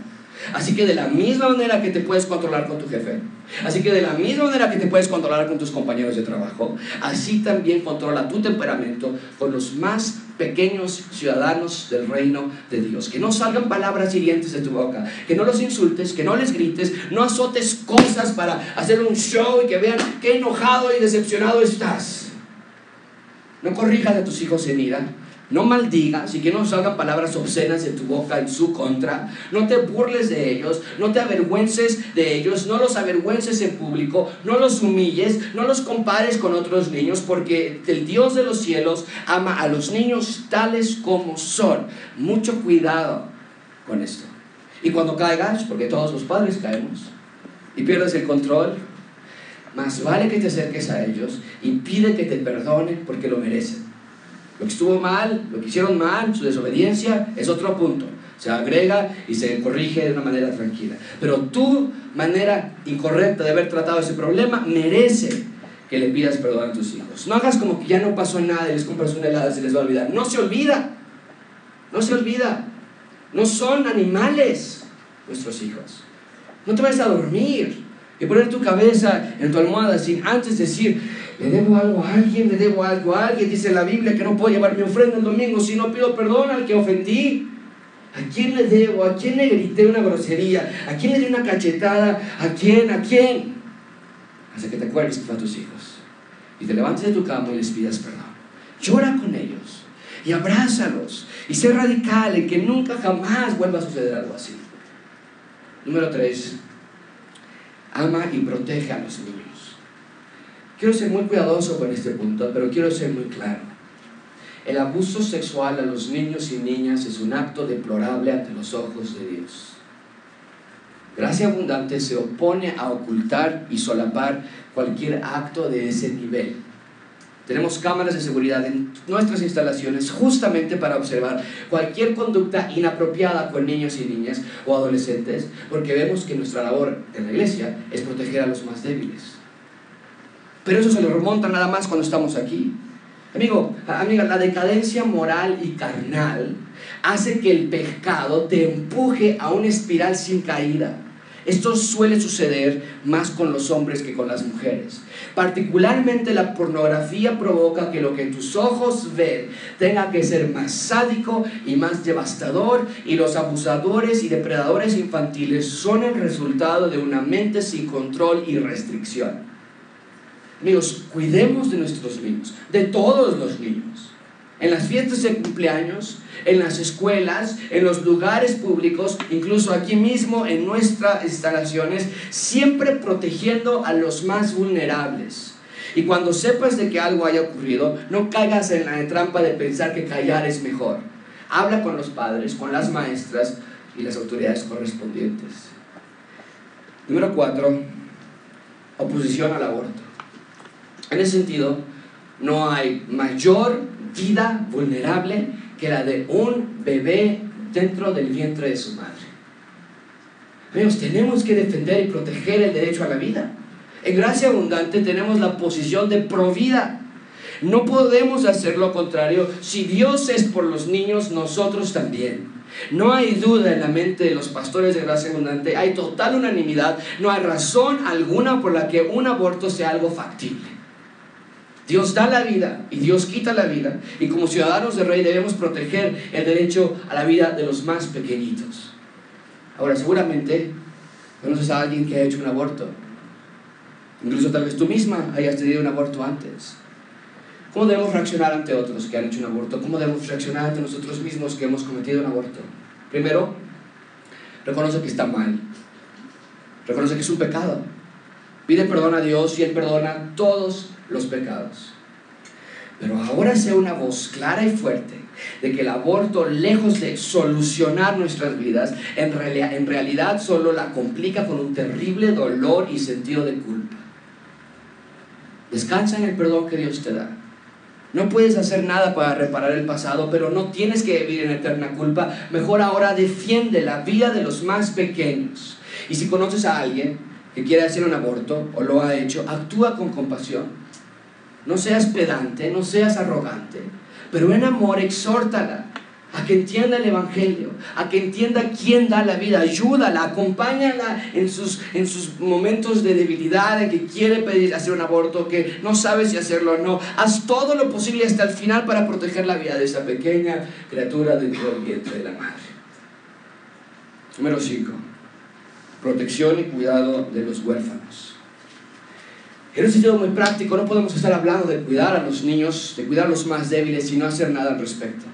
Así que de la misma manera que te puedes controlar con tu jefe, así que de la misma manera que te puedes controlar con tus compañeros de trabajo, así también controla tu temperamento con los más pequeños ciudadanos del reino de Dios. Que no salgan palabras hirientes de tu boca, que no los insultes, que no les grites, no azotes cosas para hacer un show y que vean qué enojado y decepcionado estás. No corrijas a tus hijos en ira, no maldigas y que no salgan palabras obscenas de tu boca en su contra. No te burles de ellos, no te avergüences de ellos, no los avergüences en público, no los humilles, no los compares con otros niños, porque el Dios de los cielos ama a los niños tales como son. Mucho cuidado con esto. Y cuando caigas, porque todos los padres caemos, y pierdes el control, más vale que te acerques a ellos y pide que te perdonen porque lo merecen. Lo que estuvo mal, lo que hicieron mal, su desobediencia, es otro punto. Se agrega y se corrige de una manera tranquila. Pero tu manera incorrecta de haber tratado ese problema merece que le pidas perdón a tus hijos. No hagas como que ya no pasó nada y les compras una helada y se les va a olvidar. No se olvida. No se olvida. No son animales nuestros hijos. No te vayas a dormir y poner tu cabeza en tu almohada sin antes decir, le debo algo a alguien, le debo algo a alguien. Dice la Biblia que no puedo llevar mi ofrenda el domingo si no pido perdón al que ofendí. ¿A quién le debo? ¿A quién le grité una grosería? ¿A quién le di una cachetada? ¿A quién? ¿A quién? Hasta que te acuerdes que fue a tus hijos. Y te levantes de tu cama y les pidas perdón. Llora con ellos y abrázalos. Y sé radical en que nunca jamás vuelva a suceder algo así. Número tres, ama y protege a los niños. Quiero ser muy cuidadoso con este punto, pero quiero ser muy claro. El abuso sexual a los niños y niñas es un acto deplorable ante los ojos de Dios. Gracia abundante se opone a ocultar y solapar cualquier acto de ese nivel. Tenemos cámaras de seguridad en nuestras instalaciones justamente para observar cualquier conducta inapropiada con niños y niñas o adolescentes, porque vemos que nuestra labor en la iglesia es proteger a los más débiles. Pero eso se le remonta nada más cuando estamos aquí. Amigo, amiga, la decadencia moral y carnal hace que el pecado te empuje a una espiral sin caída. Esto suele suceder más con los hombres que con las mujeres. Particularmente la pornografía provoca que lo que tus ojos ven tenga que ser más sádico y más devastador y los abusadores y depredadores infantiles son el resultado de una mente sin control y restricción. Amigos, cuidemos de nuestros niños, de todos los niños. En las fiestas de cumpleaños, en las escuelas, en los lugares públicos, incluso aquí mismo en nuestras instalaciones, siempre protegiendo a los más vulnerables. Y cuando sepas de que algo haya ocurrido, no caigas en la trampa de pensar que callar es mejor. Habla con los padres, con las maestras y las autoridades correspondientes. Número cuatro, oposición al aborto. En ese sentido, no hay mayor vida vulnerable que la de un bebé dentro del vientre de su madre. Amigos, tenemos que defender y proteger el derecho a la vida. En gracia abundante tenemos la posición de provida. No podemos hacer lo contrario. Si Dios es por los niños, nosotros también. No hay duda en la mente de los pastores de gracia abundante, hay total unanimidad, no hay razón alguna por la que un aborto sea algo factible. Dios da la vida y Dios quita la vida. Y como ciudadanos de rey debemos proteger el derecho a la vida de los más pequeñitos. Ahora, seguramente conoces a alguien que ha hecho un aborto. Incluso tal vez tú misma hayas tenido un aborto antes. ¿Cómo debemos reaccionar ante otros que han hecho un aborto? ¿Cómo debemos reaccionar ante nosotros mismos que hemos cometido un aborto? Primero, reconoce que está mal. Reconoce que es un pecado. Pide perdón a Dios y Él perdona todos los pecados. Pero ahora sea una voz clara y fuerte de que el aborto, lejos de solucionar nuestras vidas, en, realidad, en realidad solo la complica con un terrible dolor y sentido de culpa. Descansa en el perdón que Dios te da. No puedes hacer nada para reparar el pasado, pero no tienes que vivir en eterna culpa. Mejor ahora defiende la vida de los más pequeños. Y si conoces a alguien que quiere hacer un aborto o lo ha hecho, actúa con compasión no seas pedante, no seas arrogante, pero en amor exhórtala a que entienda el Evangelio, a que entienda quién da la vida, ayúdala, acompáñala en sus, en sus momentos de debilidad, en que quiere pedir hacer un aborto, que no sabe si hacerlo o no. Haz todo lo posible hasta el final para proteger la vida de esa pequeña criatura dentro del vientre de la madre. Número 5. Protección y cuidado de los huérfanos. En un sentido muy práctico, no podemos estar hablando de cuidar a los niños, de cuidar a los más débiles y no hacer nada al respecto.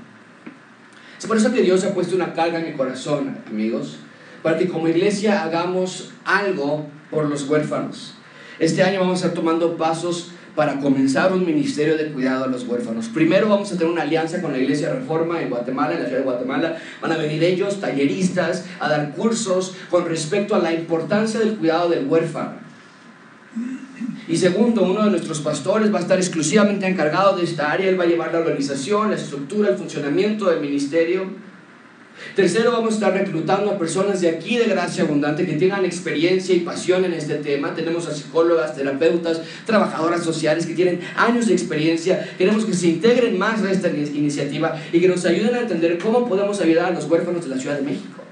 Es por eso que Dios ha puesto una carga en mi corazón, amigos, para que como iglesia hagamos algo por los huérfanos. Este año vamos a estar tomando pasos para comenzar un ministerio de cuidado a los huérfanos. Primero vamos a tener una alianza con la Iglesia Reforma en Guatemala, en la ciudad de Guatemala. Van a venir ellos, talleristas, a dar cursos con respecto a la importancia del cuidado del huérfano. Y segundo, uno de nuestros pastores va a estar exclusivamente encargado de esta área. Él va a llevar la organización, la estructura, el funcionamiento del ministerio. Tercero, vamos a estar reclutando a personas de aquí de Gracia Abundante que tengan experiencia y pasión en este tema. Tenemos a psicólogas, terapeutas, trabajadoras sociales que tienen años de experiencia. Queremos que se integren más a esta iniciativa y que nos ayuden a entender cómo podemos ayudar a los huérfanos de la Ciudad de México.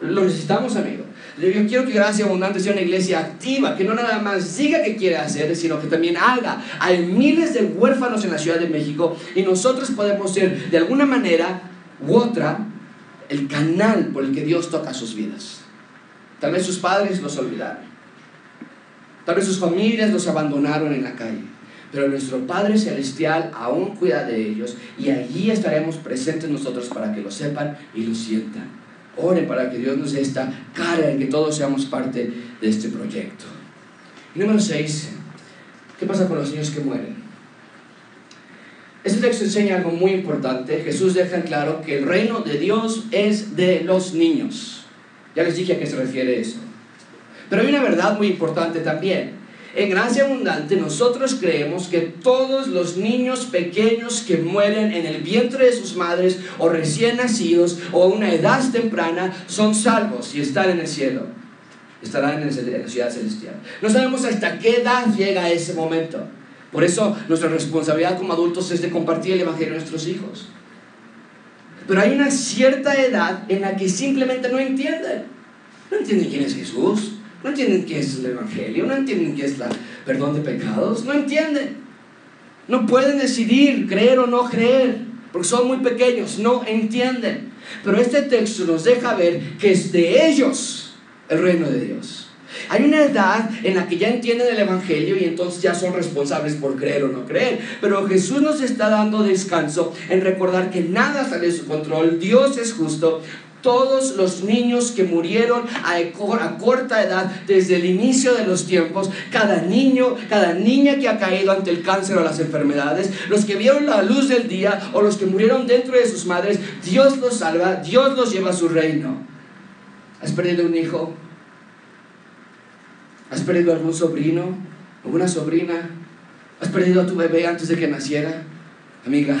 Lo necesitamos, amigo. Yo quiero que Gracia Abundante sea una iglesia activa, que no nada más diga que quiere hacer, sino que también haga. Hay miles de huérfanos en la Ciudad de México y nosotros podemos ser, de alguna manera u otra, el canal por el que Dios toca sus vidas. Tal vez sus padres los olvidaron. Tal vez sus familias los abandonaron en la calle. Pero nuestro Padre Celestial aún cuida de ellos y allí estaremos presentes nosotros para que lo sepan y lo sientan. Ore para que Dios nos dé esta cara en que todos seamos parte de este proyecto. Número 6, ¿qué pasa con los niños que mueren? Este texto enseña algo muy importante. Jesús deja claro que el reino de Dios es de los niños. Ya les dije a qué se refiere eso. Pero hay una verdad muy importante también. En gracia abundante nosotros creemos que todos los niños pequeños que mueren en el vientre de sus madres o recién nacidos o a una edad temprana son salvos y están en el cielo. Estarán en la ciudad celestial. No sabemos hasta qué edad llega ese momento. Por eso nuestra responsabilidad como adultos es de compartir el Evangelio a nuestros hijos. Pero hay una cierta edad en la que simplemente no entienden. No entienden quién es Jesús, no entienden qué es el Evangelio, no entienden qué es el perdón de pecados, no entienden. No pueden decidir creer o no creer, porque son muy pequeños, no entienden. Pero este texto nos deja ver que es de ellos el reino de Dios. Hay una edad en la que ya entienden el Evangelio y entonces ya son responsables por creer o no creer. Pero Jesús nos está dando descanso en recordar que nada sale de su control. Dios es justo. Todos los niños que murieron a, corta edad desde el inicio de los tiempos, cada niño, cada niña que ha caído ante el cáncer o las enfermedades, los que vieron la luz del día o los que murieron dentro de sus madres, Dios los salva, Dios los lleva a su reino. ¿Has perdido un hijo? ¿Has perdido algún sobrino? ¿Alguna sobrina? ¿Has perdido a tu bebé antes de que naciera? Amiga,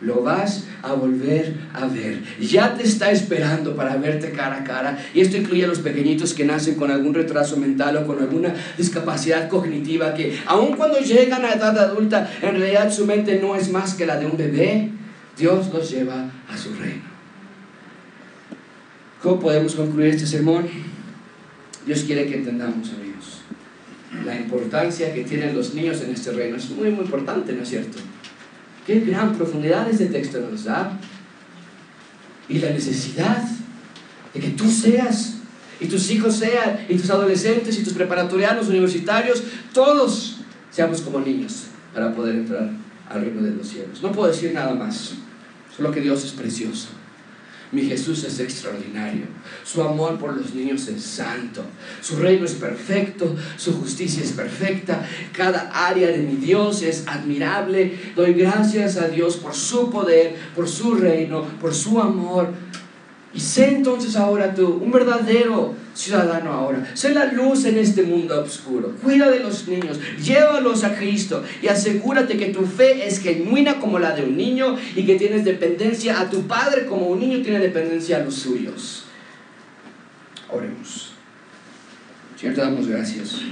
lo vas a volver a ver. Ya te está esperando para verte cara a cara. Y esto incluye a los pequeñitos que nacen con algún retraso mental o con alguna discapacidad cognitiva que aun cuando llegan a edad adulta, en realidad su mente no es más que la de un bebé. Dios los lleva a su reino. ¿Cómo podemos concluir este sermón? Dios quiere que entendamos, amigos, la importancia que tienen los niños en este reino. Es muy, muy importante, ¿no es cierto? Qué gran profundidad este texto nos da. Y la necesidad de que tú seas, y tus hijos sean, y tus adolescentes, y tus preparatorianos, universitarios, todos seamos como niños para poder entrar al reino de los cielos. No puedo decir nada más, solo que Dios es precioso. Mi Jesús es extraordinario. Su amor por los niños es santo. Su reino es perfecto. Su justicia es perfecta. Cada área de mi Dios es admirable. Doy gracias a Dios por su poder, por su reino, por su amor. Y sé entonces ahora tú, un verdadero ciudadano ahora. Sé la luz en este mundo oscuro. Cuida de los niños, llévalos a Cristo y asegúrate que tu fe es genuina como la de un niño y que tienes dependencia a tu Padre como un niño tiene dependencia a los suyos. Oremos. Señor, te damos gracias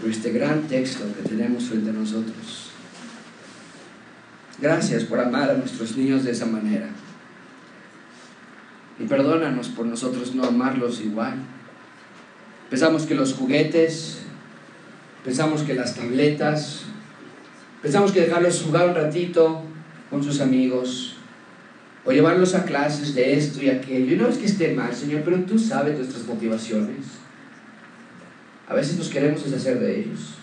por este gran texto que tenemos frente a nosotros. Gracias por amar a nuestros niños de esa manera. Y perdónanos por nosotros no amarlos igual. Pensamos que los juguetes, pensamos que las tabletas, pensamos que dejarlos jugar un ratito con sus amigos, o llevarlos a clases de esto y aquello. Y no es que esté mal, Señor, pero tú sabes nuestras motivaciones. A veces nos queremos deshacer de ellos.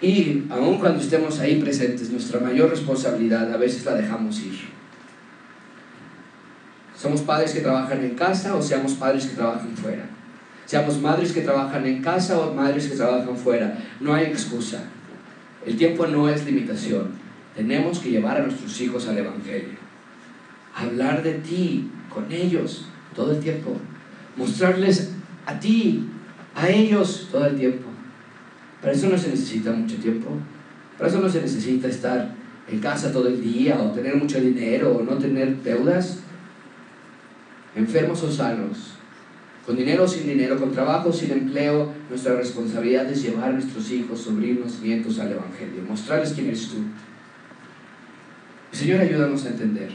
Y aun cuando estemos ahí presentes, nuestra mayor responsabilidad a veces la dejamos ir. Somos padres que trabajan en casa o seamos padres que trabajan fuera. Seamos madres que trabajan en casa o madres que trabajan fuera. No hay excusa. El tiempo no es limitación. Tenemos que llevar a nuestros hijos al Evangelio. Hablar de ti con ellos todo el tiempo. Mostrarles a ti, a ellos todo el tiempo. Para eso no se necesita mucho tiempo. Para eso no se necesita estar en casa todo el día o tener mucho dinero o no tener deudas enfermos o sanos, con dinero o sin dinero, con trabajo o sin empleo, nuestra responsabilidad es llevar a nuestros hijos, sobrinos, nietos al Evangelio, mostrarles quién eres tú. Señor, ayúdanos a entender.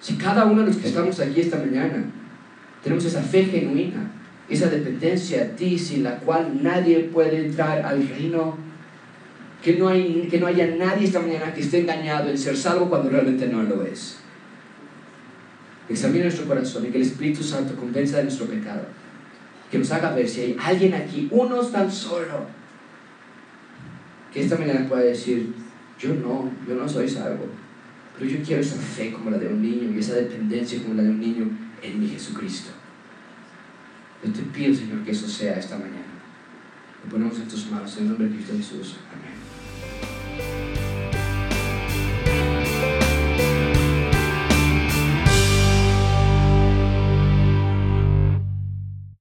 Si cada uno de los que estamos aquí esta mañana tenemos esa fe genuina, esa dependencia a ti sin la cual nadie puede entrar al reino, que no, hay, que no haya nadie esta mañana que esté engañado en ser salvo cuando realmente no lo es examine nuestro corazón y que el Espíritu Santo convenza de nuestro pecado. Que nos haga ver si hay alguien aquí, uno tan solo, que esta mañana pueda decir, yo no, yo no soy salvo, pero yo quiero esa fe como la de un niño y esa dependencia como la de un niño en mi Jesucristo. Yo te pido, Señor, que eso sea esta mañana. Lo ponemos en tus manos, en el nombre de Cristo Jesús. Amén.